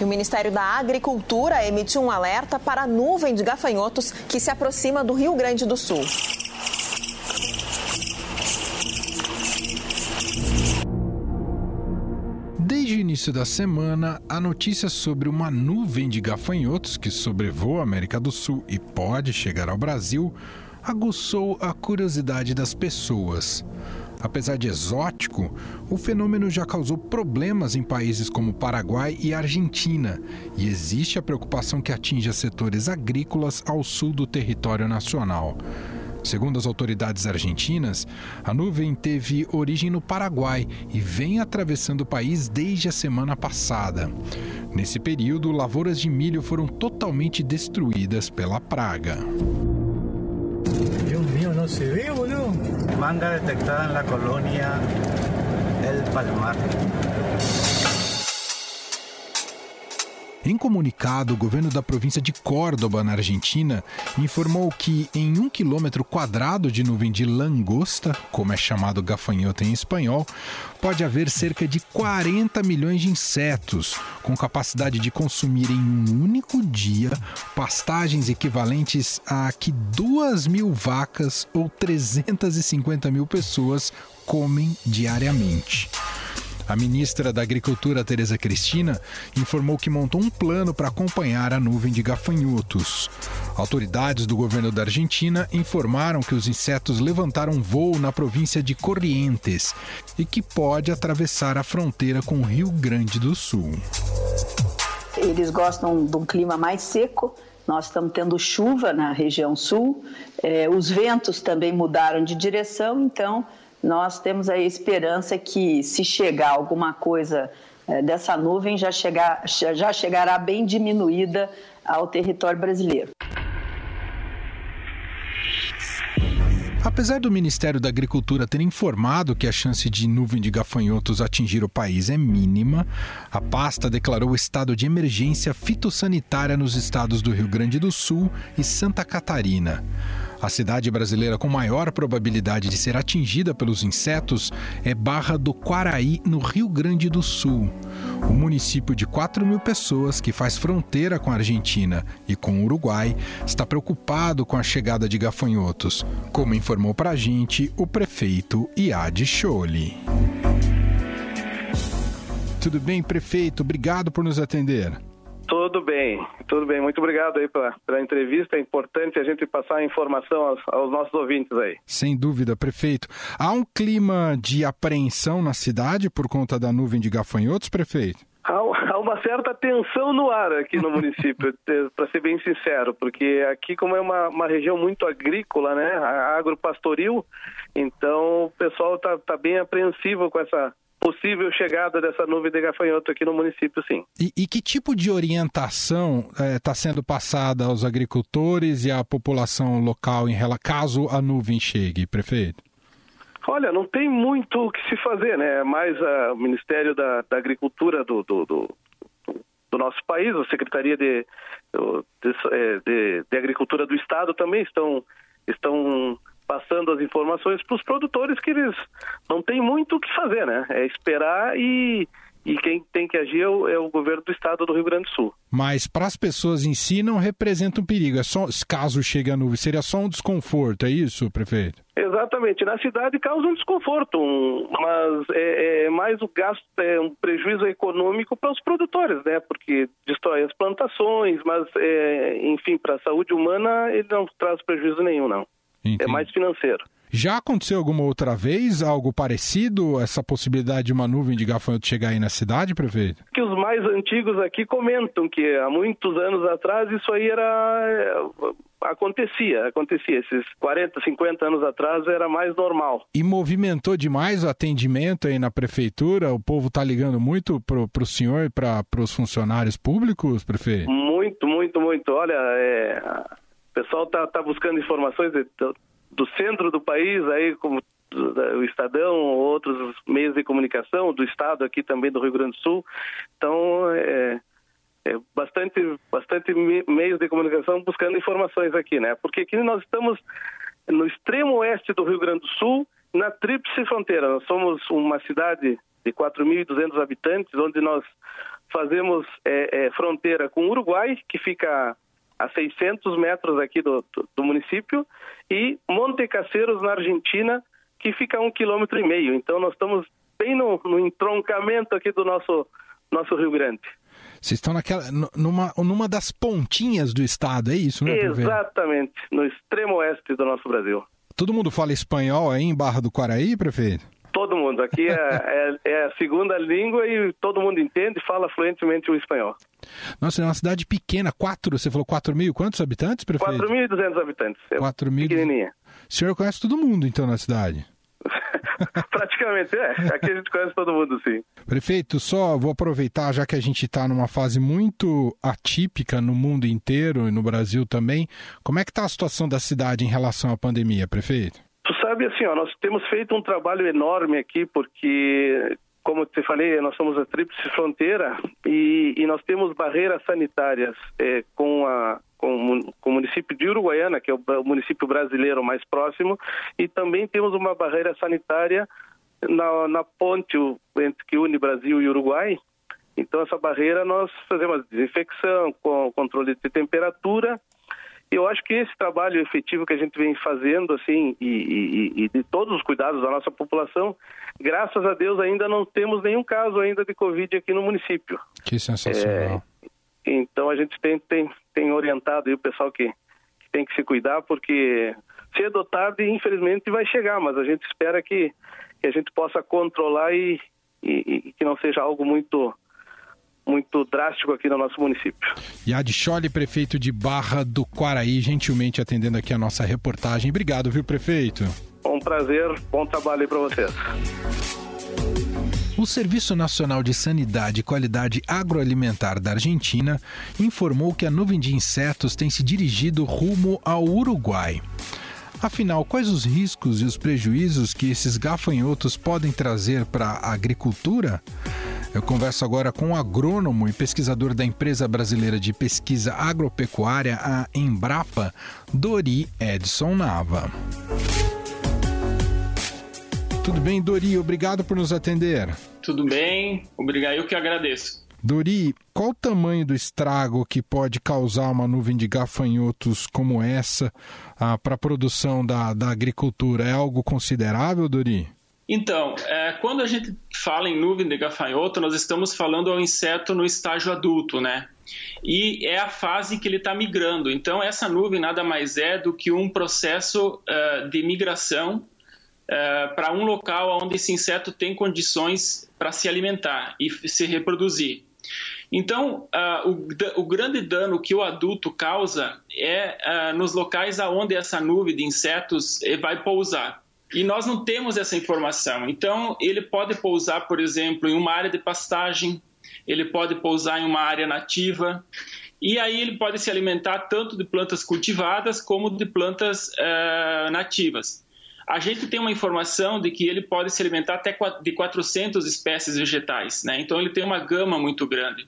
E o Ministério da Agricultura emitiu um alerta para a nuvem de gafanhotos que se aproxima do Rio Grande do Sul. Desde o início da semana, a notícia sobre uma nuvem de gafanhotos que sobrevoa a América do Sul e pode chegar ao Brasil aguçou a curiosidade das pessoas. Apesar de exótico, o fenômeno já causou problemas em países como Paraguai e Argentina, e existe a preocupação que atinja setores agrícolas ao sul do território nacional. Segundo as autoridades argentinas, a nuvem teve origem no Paraguai e vem atravessando o país desde a semana passada. Nesse período, lavouras de milho foram totalmente destruídas pela praga. Dios mío, no se ve, boludo. Manga detectada en la colonia El Palmar. Em comunicado, o governo da província de Córdoba, na Argentina, informou que em um quilômetro quadrado de nuvem de langosta, como é chamado gafanhoto em espanhol, pode haver cerca de 40 milhões de insetos, com capacidade de consumir em um único dia pastagens equivalentes a que 2 mil vacas ou 350 mil pessoas comem diariamente. A ministra da Agricultura, Tereza Cristina, informou que montou um plano para acompanhar a nuvem de gafanhotos. Autoridades do governo da Argentina informaram que os insetos levantaram voo na província de Corrientes e que pode atravessar a fronteira com o Rio Grande do Sul. Eles gostam de um clima mais seco. Nós estamos tendo chuva na região sul, eh, os ventos também mudaram de direção, então nós temos a esperança que, se chegar alguma coisa é, dessa nuvem, já, chegar, já chegará bem diminuída ao território brasileiro. Apesar do Ministério da Agricultura ter informado que a chance de nuvem de gafanhotos atingir o país é mínima, a pasta declarou estado de emergência fitossanitária nos estados do Rio Grande do Sul e Santa Catarina. A cidade brasileira com maior probabilidade de ser atingida pelos insetos é Barra do Quaraí, no Rio Grande do Sul. O município de 4 mil pessoas, que faz fronteira com a Argentina e com o Uruguai, está preocupado com a chegada de gafanhotos, como informou para a gente o prefeito Iad Choli. Tudo bem, prefeito? Obrigado por nos atender. Tudo bem, tudo bem. Muito obrigado aí pela, pela entrevista. É importante a gente passar a informação aos, aos, nossos ouvintes aí. Sem dúvida, prefeito. Há um clima de apreensão na cidade por conta da nuvem de gafanhotos, prefeito? Há, há uma certa tensão no ar aqui no município, para ser bem sincero, porque aqui, como é uma, uma região muito agrícola, né, agropastoril, então o pessoal está tá bem apreensivo com essa possível chegada dessa nuvem de gafanhoto aqui no município, sim. E, e que tipo de orientação está eh, é, sendo passada aos agricultores e à população local em relação caso a nuvem chegue, prefeito? Olha, não tem muito o que se fazer, né? Mais o Ministério da, da Agricultura do, do, do, do, nosso país, a Secretaria de, de, eh, de, de Agricultura do Estado também estão, estão passando as informações para os produtores que eles não têm muito o que fazer, né? É esperar e, e quem tem que agir é o, é o governo do estado do Rio Grande do Sul. Mas para as pessoas em si não representa um perigo, é só caso chegue a nuvem, seria só um desconforto, é isso, prefeito? Exatamente, na cidade causa um desconforto, um, mas é, é, mais o gasto, é um prejuízo econômico para os produtores, né? Porque destrói as plantações, mas é, enfim, para a saúde humana ele não traz prejuízo nenhum, não. É Entendi. É mais financeiro. Já aconteceu alguma outra vez algo parecido, essa possibilidade de uma nuvem de gafanhoto chegar aí na cidade, prefeito? Que os mais antigos aqui comentam que há muitos anos atrás isso aí era é, acontecia, acontecia. Esses 40, 50 anos atrás era mais normal. E movimentou demais o atendimento aí na prefeitura? O povo está ligando muito pro, pro senhor e para os funcionários públicos, prefeito? Muito, muito, muito. Olha, é pessoal está tá buscando informações de, do, do, centro do país, aí como o Estadão, outros meios de comunicação, do Estado aqui também do Rio Grande do Sul. Então, é, é bastante, bastante meios de comunicação buscando informações aqui, né? Porque aqui nós estamos no extremo oeste do Rio Grande do Sul, na tríplice fronteira. Nós somos uma cidade de 4.200 habitantes, onde nós fazemos é, é, fronteira com o Uruguai, que fica a 600 metros aqui do, do, município, e Monte Caceiros, na Argentina, que fica a um quilômetro e meio. Então, nós estamos bem no, no entroncamento aqui do nosso, nosso Rio Grande. Vocês estão naquela, numa, numa das pontinhas do estado, é isso, né? Exatamente, no extremo oeste do nosso Brasil. Todo mundo fala espanhol aí em Barra do Quaraí, prefeito? Todo mundo. Aqui é, é, é, a segunda língua e todo mundo entende e fala fluentemente o espanhol. Nossa, é uma cidade pequena, quatro, você falou 4 mil, quantos habitantes, prefeito? 4.200 habitantes. 4 mil. Pequenininha. O senhor conhece todo mundo, então, na cidade? Praticamente, é. Aqui a gente conhece todo mundo, sim. Prefeito, só vou aproveitar, já que a gente está numa fase muito atípica no mundo inteiro e no Brasil também, como é que está a situação da cidade em relação à pandemia, prefeito? Tu sabe, assim, ó, nós temos feito um trabalho enorme aqui, porque como te falei, nós somos a tríplice fronteira e, e nós temos barreiras sanitárias é, com, a, com, com, o município de Uruguaiana, que é o município brasileiro mais próximo, e também temos uma barreira sanitária na, na ponte entre que une Brasil e Uruguai. Então, essa barreira nós fazemos desinfecção, com controle de temperatura eu acho que esse trabalho efetivo que a gente vem fazendo, assim, e, e, e, de todos os cuidados da nossa população, graças a Deus ainda não temos nenhum caso ainda de Covid aqui no município. Que sensacional. É, então a gente tem, tem, tem orientado o pessoal que, que, tem que se cuidar, porque cedo ou tarde, infelizmente, vai chegar, mas a gente espera que, que a gente possa controlar e, e que não seja algo muito muito drástico aqui no nosso município. Yad Chole, prefeito de Barra do Quaraí, gentilmente atendendo aqui a nossa reportagem. Obrigado, viu, prefeito? Um prazer, bom trabalho aí para vocês. O Serviço Nacional de Sanidade e Qualidade Agroalimentar da Argentina informou que a nuvem de insetos tem se dirigido rumo ao Uruguai. Afinal, quais os riscos e os prejuízos que esses gafanhotos podem trazer para a agricultura? Eu converso agora com o agrônomo e pesquisador da empresa brasileira de pesquisa agropecuária, a Embrapa, Dori Edson Nava. Tudo bem, Dori? Obrigado por nos atender. Tudo bem, obrigado. Eu que agradeço. Dori, qual o tamanho do estrago que pode causar uma nuvem de gafanhotos como essa ah, para a produção da, da agricultura? É algo considerável, Dori? Então, é, quando a gente fala em nuvem de gafanhoto, nós estamos falando ao inseto no estágio adulto, né? E é a fase que ele está migrando. Então, essa nuvem nada mais é do que um processo uh, de migração uh, para um local onde esse inseto tem condições para se alimentar e se reproduzir. Então, uh, o, o, grande dano que o adulto causa é nos locais aonde essa nuvem de insetos eh, vai pousar. E nós não temos essa informação. Então, ele pode pousar, por exemplo, em uma área de pastagem, ele pode pousar em uma área nativa, e aí ele pode se alimentar tanto de plantas cultivadas como de plantas uh, nativas. A gente tem uma informação de que ele pode se alimentar até de 400 espécies vegetais, né? então ele tem uma gama muito grande.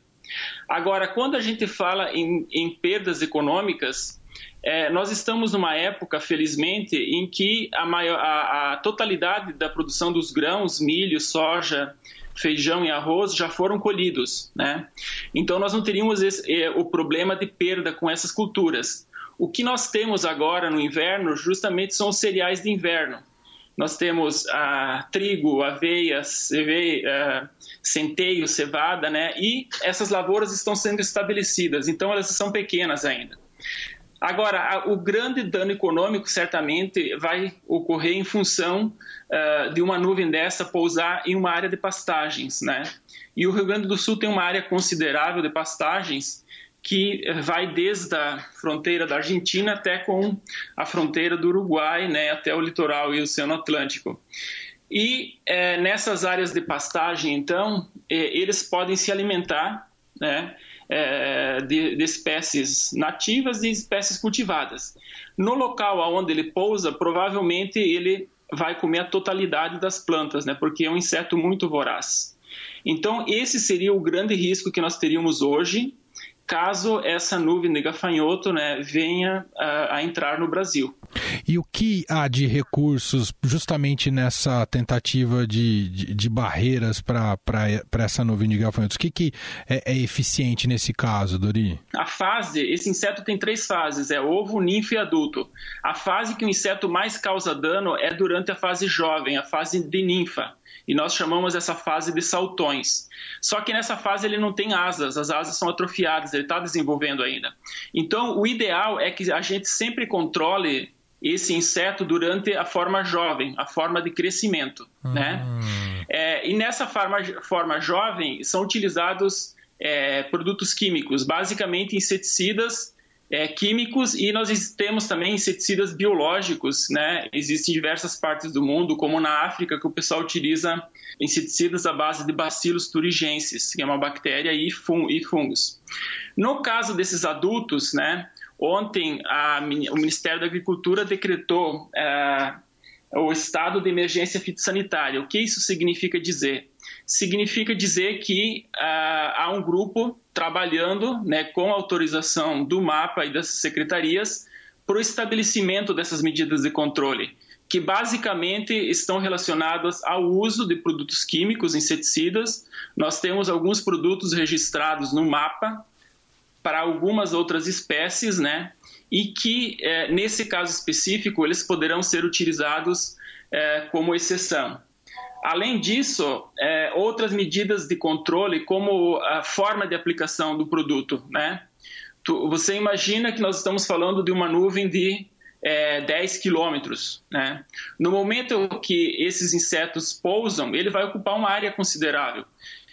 Agora, quando a gente fala em, em perdas econômicas, é, nós estamos numa época, felizmente, em que a, maior, a, a, totalidade da produção dos grãos, milho, soja, feijão e arroz já foram colhidos, né? Então nós não teríamos esse, é, o problema de perda com essas culturas. O que nós temos agora no inverno, justamente, são os cereais de inverno. Nós temos a trigo, aveia, ceve, centeio, cevada, né? E essas lavouras estão sendo estabelecidas, então elas são pequenas ainda. Agora, o grande dano econômico certamente vai ocorrer em função uh, de uma nuvem dessa pousar em uma área de pastagens, né? E o Rio Grande do Sul tem uma área considerável de pastagens que vai desde a fronteira da Argentina até com a fronteira do Uruguai, né, até o litoral e o Oceano Atlântico. E é, nessas áreas de pastagem, então, é, eles podem se alimentar, né, é, de, de, espécies nativas e espécies cultivadas. No local onde ele pousa, provavelmente ele vai comer a totalidade das plantas, né, porque é um inseto muito voraz. Então, esse seria o grande risco que nós teríamos hoje. Caso essa nuvem de gafanhoto né, venha a, a, entrar no Brasil. E o que há de recursos justamente nessa tentativa de, de, de barreiras para essa nuvem de gafanhotos? O que, que é, é, eficiente nesse caso, Dori? A fase, esse inseto tem três fases, é ovo, ninfa e adulto. A fase que o inseto mais causa dano é durante a fase jovem, a fase de ninfa e nós chamamos essa fase de saltões. Só que nessa fase ele não tem asas, as asas são atrofiadas, ele está desenvolvendo ainda. Então, o ideal é que a gente sempre controle esse inseto durante a forma jovem, a forma de crescimento, né? É, e nessa forma, forma jovem são utilizados é, produtos químicos, basicamente inseticidas é, químicos e nós temos também inseticidas biológicos, né? Existem diversas partes do mundo, como na África, que o pessoal utiliza inseticidas à base de Bacillus thuringiensis, que é uma bactéria e, fungos. No caso desses adultos, né? Ontem a, o Ministério da Agricultura decretou é, o estado de emergência fitossanitária. O que isso significa dizer? Significa dizer que uh, há um grupo trabalhando né, com autorização do mapa e das secretarias para o estabelecimento dessas medidas de controle, que basicamente estão relacionadas ao uso de produtos químicos, inseticidas. Nós temos alguns produtos registrados no mapa para algumas outras espécies, né? E que, eh, nesse caso específico, eles poderão ser utilizados eh, como exceção. Além disso, é, outras medidas de controle, como a forma de aplicação do produto. Né? Tu, você imagina que nós estamos falando de uma nuvem de é, 10 quilômetros. Né? No momento que esses insetos pousam, ele vai ocupar uma área considerável.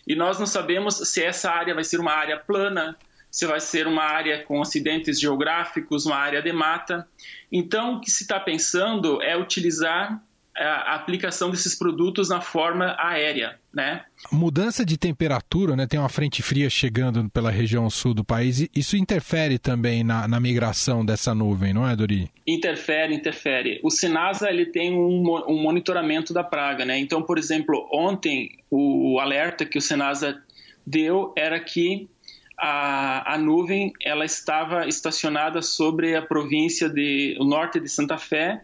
E nós não sabemos se essa área vai ser uma área plana, se vai ser uma área com acidentes geográficos, uma área de mata. Então, o que se está pensando é utilizar a aplicação desses produtos na forma aérea, né? Mudança de temperatura, né? Tem uma frente fria chegando pela região sul do país. Isso interfere também na, na migração dessa nuvem, não é, Dori? Interfere, interfere. O Sinasa ele tem um, um monitoramento da praga, né? Então, por exemplo, ontem o alerta que o Sinasa deu era que a, a nuvem ela estava estacionada sobre a província de o norte de Santa Fé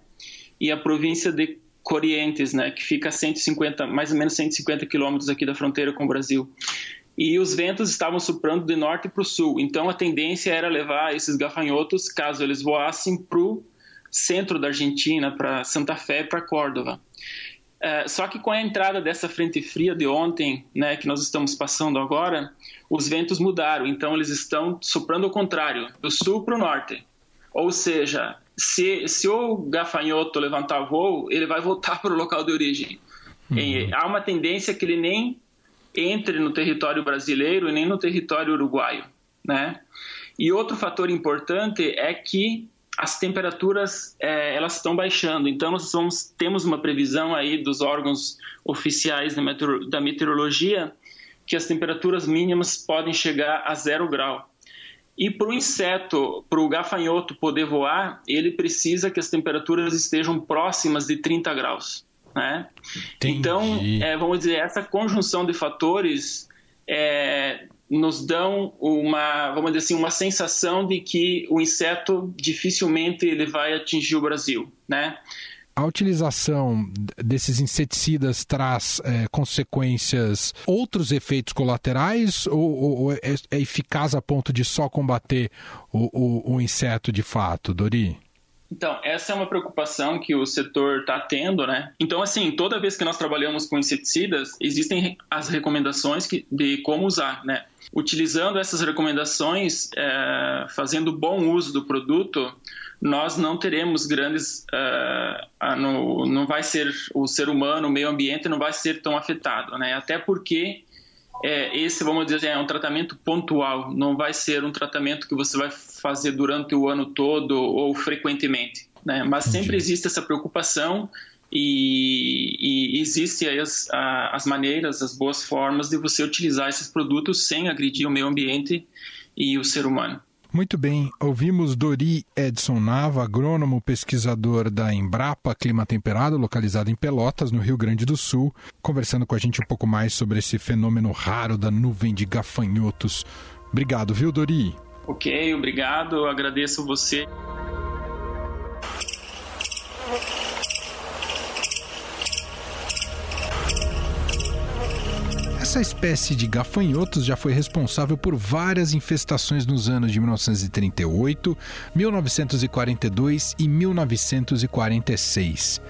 e a província de Corrientes, né, que fica a 150, mais ou menos 150 quilômetros aqui da fronteira com o Brasil. E os ventos estavam soprando de norte para o sul, então a tendência era levar esses gafanhotos, caso eles voassem, para o centro da Argentina, para Santa Fé para Córdoba. Uh, só que com a entrada dessa frente fria de ontem, né, que nós estamos passando agora, os ventos mudaram, então eles estão soprando ao contrário, do sul para o norte. Ou seja, se, se o gafanhoto levantar voo, ele vai voltar para o local de origem. Uhum. Há uma tendência que ele nem entre no território brasileiro e nem no território uruguaio, né? E outro fator importante é que as temperaturas é, elas estão baixando. Então nós vamos, temos uma previsão aí dos órgãos oficiais da meteorologia que as temperaturas mínimas podem chegar a zero grau. E para o inseto, para o gafanhoto poder voar, ele precisa que as temperaturas estejam próximas de 30 graus. Né? Então, é, vamos dizer, essa conjunção de fatores é, nos dão uma, vamos dizer assim, uma sensação de que o inseto dificilmente ele vai atingir o Brasil, né? A utilização desses inseticidas traz é, consequências, outros efeitos colaterais ou, ou é, é, eficaz a ponto de só combater o, o, o inseto de fato, Dori? Então, essa é uma preocupação que o setor está tendo, né? Então, assim, toda vez que nós trabalhamos com inseticidas, existem as recomendações que, de como usar, né? Utilizando essas recomendações, é, fazendo bom uso do produto, nós não teremos grandes. Uh, no, não vai ser o ser humano, o meio ambiente não vai ser tão afetado, né? Até porque é, esse, vamos dizer, é um tratamento pontual, não vai ser um tratamento que você vai fazer durante o ano todo ou frequentemente, né? Mas sempre existe essa preocupação e, e existem as, as maneiras, as boas formas de você utilizar esses produtos sem agredir o meio ambiente e o ser humano. Muito bem, ouvimos Dori Edson Nava, agrônomo pesquisador da Embrapa Clima Temperado, localizado em Pelotas, no Rio Grande do Sul, conversando com a gente um pouco mais sobre esse fenômeno raro da nuvem de gafanhotos Obrigado, viu, Dori? Ok, obrigado. Agradeço você. Essa espécie de gafanhotos já foi responsável por várias infestações nos anos de 1938, 1942 e 1946.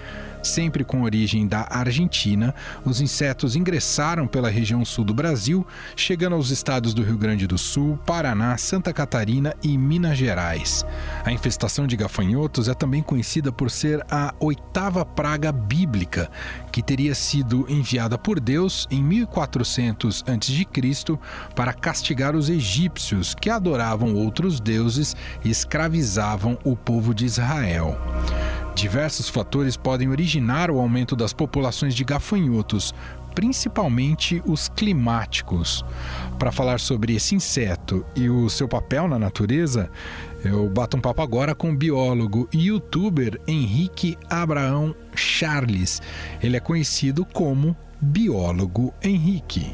Sempre com origem da Argentina, os insetos ingressaram pela região sul do Brasil, chegando aos estados do Rio Grande do Sul, Paraná, Santa Catarina e Minas Gerais. A infestação de gafanhotos é também conhecida por ser a oitava praga bíblica, que teria sido enviada por Deus em 1400 a.C. para castigar os egípcios que adoravam outros deuses e escravizavam o povo de Israel. Diversos fatores podem originar o aumento das populações de gafanhotos, principalmente os climáticos. Para falar sobre esse inseto e o seu papel na natureza, eu bato um papo agora com o biólogo e youtuber Henrique Abraão Charles. Ele é conhecido como Biólogo Henrique.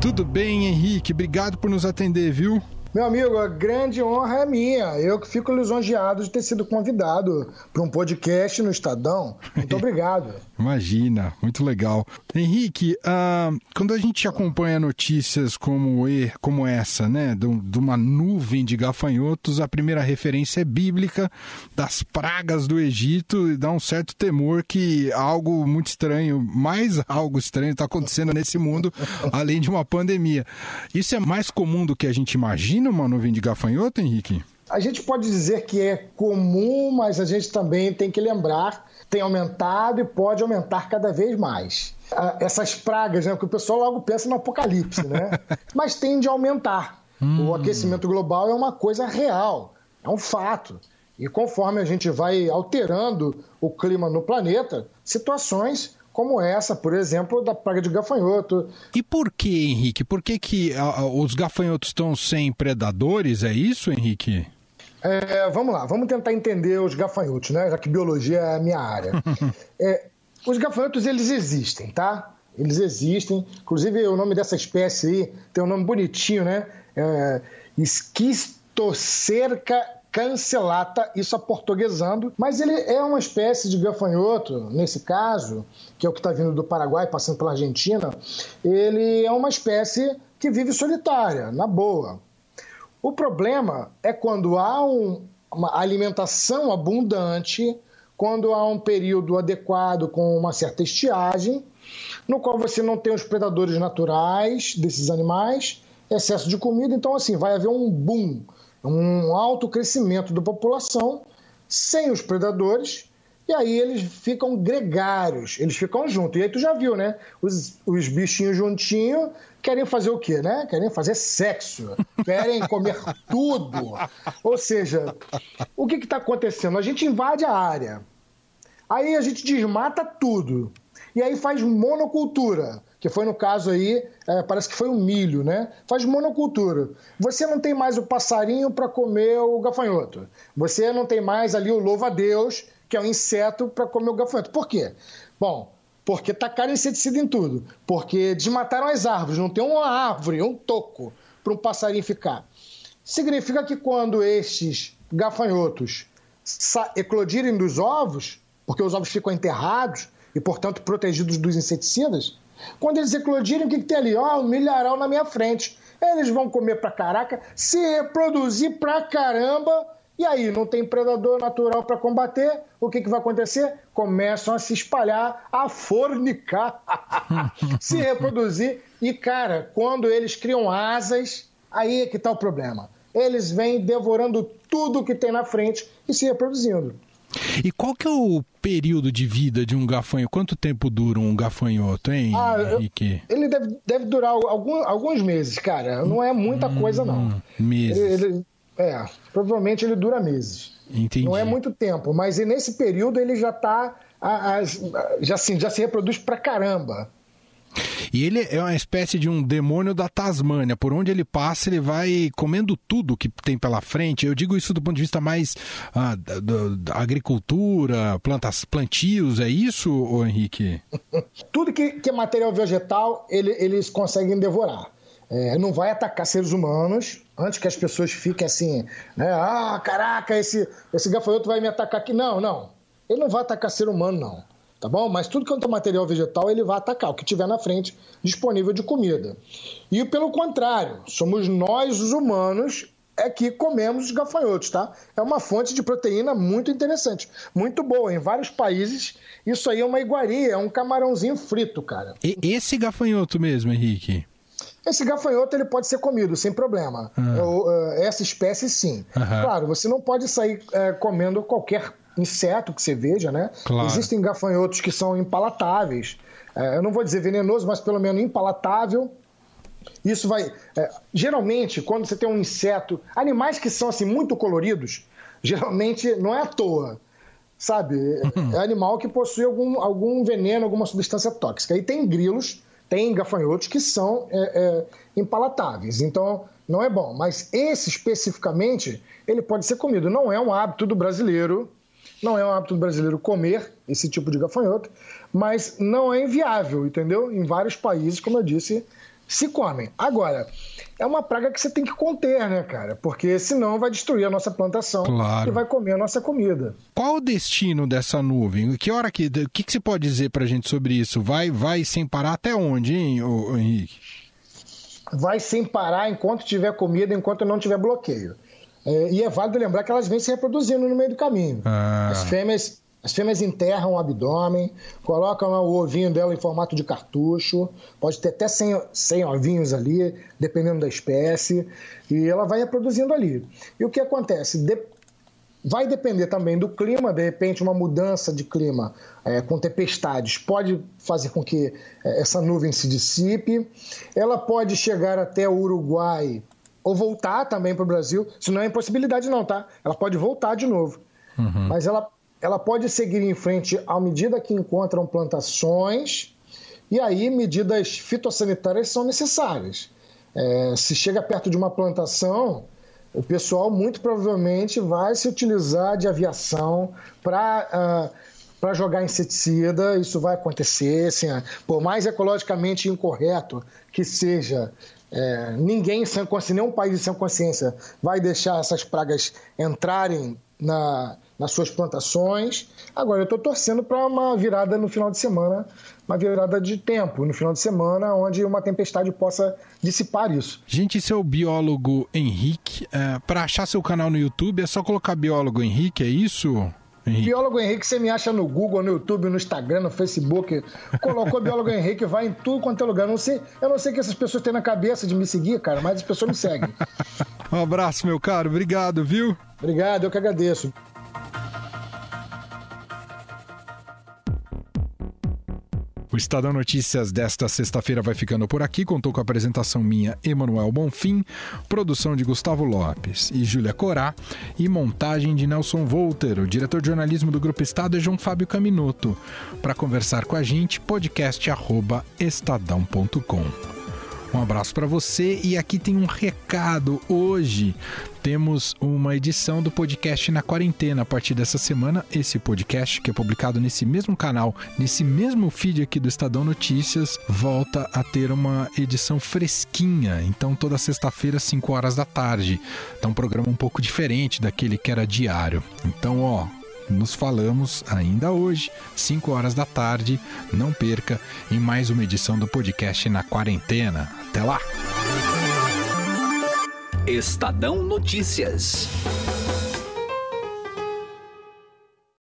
Tudo bem, Henrique? Obrigado por nos atender, viu? Meu amigo, a grande honra é minha. Eu que fico lisonjeado de ter sido convidado para um podcast no Estadão. Muito obrigado. Imagina, muito legal. Henrique, uh, quando a gente acompanha notícias como, como essa, né, de, de, uma nuvem de gafanhotos, a primeira referência é bíblica das pragas do Egito e dá um certo temor que algo muito estranho, mais algo estranho está acontecendo nesse mundo, além de uma pandemia. Isso é mais comum do que a gente imagina, uma nuvem de gafanhoto, Henrique? A gente pode dizer que é comum, mas a gente também tem que lembrar tem aumentado e pode aumentar cada vez mais. Ah, essas pragas, né, que o pessoal logo pensa no apocalipse, né? Mas tende a aumentar. Hum. O aquecimento global é uma coisa real, é um fato. E conforme a gente vai alterando o clima no planeta, situações como essa, por exemplo, da praga de gafanhoto. E por que, Henrique? Por que, que os gafanhotos estão sem predadores? É isso, Henrique? É, vamos lá, vamos tentar entender os gafanhotos, né? Já que biologia é a minha área. é, os gafanhotos, eles existem, tá? Eles existem. Inclusive, o nome dessa espécie aí tem um nome bonitinho, né? É, Esquistocerca cancelata, isso aportuguesando, mas ele é uma espécie de gafanhoto, nesse caso, que é o que está vindo do Paraguai, passando pela Argentina, ele é uma espécie que vive solitária, na boa. O problema é quando há um, uma alimentação abundante, quando há um período adequado com uma certa estiagem, no qual você não tem os predadores naturais desses animais, excesso de comida, então assim, vai haver um boom, um alto crescimento da população sem os predadores e aí eles ficam gregários, eles ficam juntos. E aí tu já viu, né? Os, os bichinhos juntinhos querem fazer o quê, né? Querem fazer sexo, querem comer tudo. Ou seja, o que está acontecendo? A gente invade a área, aí a gente desmata tudo. E aí faz monocultura, que foi no caso aí, é, parece que foi o um milho, né? Faz monocultura. Você não tem mais o passarinho para comer o gafanhoto. Você não tem mais ali o louva-a-Deus que é um inseto para comer o gafanhoto. Por quê? Bom, porque tacaram inseticida em tudo. Porque desmataram as árvores. Não tem uma árvore, um toco para um passarinho ficar. Significa que quando estes gafanhotos eclodirem dos ovos, porque os ovos ficam enterrados e, portanto, protegidos dos inseticidas, quando eles eclodirem, o que, que tem ali? Ó, oh, um milharal na minha frente. Eles vão comer pra caraca, se reproduzir pra caramba e aí, não tem predador natural para combater, o que, que vai acontecer? Começam a se espalhar, a fornicar, se reproduzir. E, cara, quando eles criam asas, aí é que está o problema. Eles vêm devorando tudo que tem na frente e se reproduzindo. E qual que é o período de vida de um gafanhoto? Quanto tempo dura um gafanhoto, hein, ah, Henrique? Ele deve, deve durar algum, alguns meses, cara. Não é muita hum, coisa, não. Meses. Ele, ele, é, provavelmente ele dura meses. Entendi. Não é muito tempo, mas nesse período ele já está já, assim, já se reproduz pra caramba. E ele é uma espécie de um demônio da Tasmânia. Por onde ele passa, ele vai comendo tudo que tem pela frente. Eu digo isso do ponto de vista mais ah, da, da, agricultura, plantas, plantios, é isso, Henrique? tudo que, que é material vegetal, ele, eles conseguem devorar. É, não vai atacar seres humanos antes que as pessoas fiquem assim, né? Ah, caraca, esse, esse gafanhoto vai me atacar aqui. Não, não. Ele não vai atacar ser humano, não tá bom? Mas tudo quanto é material vegetal ele vai atacar, o que tiver na frente disponível de comida. E pelo contrário, somos nós, os humanos, é que comemos os gafanhotos, tá? É uma fonte de proteína muito interessante, muito boa. Em vários países, isso aí é uma iguaria, é um camarãozinho frito, cara. E esse gafanhoto mesmo, Henrique? Esse gafanhoto ele pode ser comido sem problema. Uhum. Essa espécie sim. Uhum. Claro, você não pode sair é, comendo qualquer inseto que você veja, né? Claro. Existem gafanhotos que são impalatáveis. É, eu não vou dizer venenoso, mas pelo menos impalatável. Isso vai. É, geralmente, quando você tem um inseto, animais que são assim muito coloridos, geralmente não é à toa. Sabe? É animal que possui algum, algum veneno, alguma substância tóxica. E tem grilos, tem gafanhotos que são é, é, impalatáveis. Então, não é bom. Mas esse especificamente, ele pode ser comido. Não é um hábito do brasileiro não é um hábito brasileiro comer esse tipo de gafanhoto, mas não é inviável, entendeu? Em vários países, como eu disse, se comem. Agora, é uma praga que você tem que conter, né, cara? Porque senão vai destruir a nossa plantação claro. e vai comer a nossa comida. Qual o destino dessa nuvem? Que hora que. O que, que você pode dizer pra gente sobre isso? Vai, vai sem parar até onde, hein, Henrique? Vai sem parar enquanto tiver comida, enquanto não tiver bloqueio. É, e é válido lembrar que elas vêm se reproduzindo no meio do caminho. Ah. As fêmeas as fêmeas enterram o abdômen, colocam o ovinho dela em formato de cartucho, pode ter até 100, 100 ovinhos ali, dependendo da espécie, e ela vai reproduzindo ali. E o que acontece? De, vai depender também do clima, de repente, uma mudança de clima é, com tempestades pode fazer com que é, essa nuvem se dissipe. Ela pode chegar até o Uruguai ou voltar também para o Brasil. Isso não é impossibilidade, não, tá? Ela pode voltar de novo. Uhum. Mas ela, ela pode seguir em frente à medida que encontram plantações, e aí medidas fitossanitárias são necessárias. É, se chega perto de uma plantação, o pessoal muito provavelmente vai se utilizar de aviação para. Uh, ah, para jogar inseticida, isso vai acontecer, assim, por mais ecologicamente incorreto que seja é, ninguém, sem consciência, nenhum país sem consciência vai deixar essas pragas entrarem na, nas suas plantações. Agora, eu estou torcendo para uma virada no final de semana, uma virada de tempo no final de semana, onde uma tempestade possa dissipar isso. Gente, esse é o biólogo Henrique. É, para achar seu canal no YouTube é só colocar biólogo Henrique, é isso? Henrique. Biólogo Henrique, você me acha no Google, no YouTube, no Instagram, no Facebook. Colocou Biólogo Henrique, vai em tudo quanto é lugar. Eu não sei, eu não sei o que essas pessoas têm na cabeça de me seguir, cara, mas as pessoas me seguem. um abraço, meu caro. Obrigado, viu? Obrigado, eu que agradeço. O Estadão Notícias desta sexta-feira vai ficando por aqui. Contou com a apresentação minha, Emanuel Bonfim, produção de Gustavo Lopes e Júlia Corá e montagem de Nelson Volter. O diretor de jornalismo do Grupo Estado é João Fábio Caminoto. Para conversar com a gente, podcast@estadão.com. Um abraço para você e aqui tem um recado. Hoje temos uma edição do podcast na quarentena. A partir dessa semana, esse podcast, que é publicado nesse mesmo canal, nesse mesmo feed aqui do Estadão Notícias, volta a ter uma edição fresquinha. Então, toda sexta-feira, 5 horas da tarde. Então, um programa um pouco diferente daquele que era diário. Então, ó, nos falamos ainda hoje, 5 horas da tarde. Não perca em mais uma edição do podcast na quarentena. Até lá! Estadão Notícias.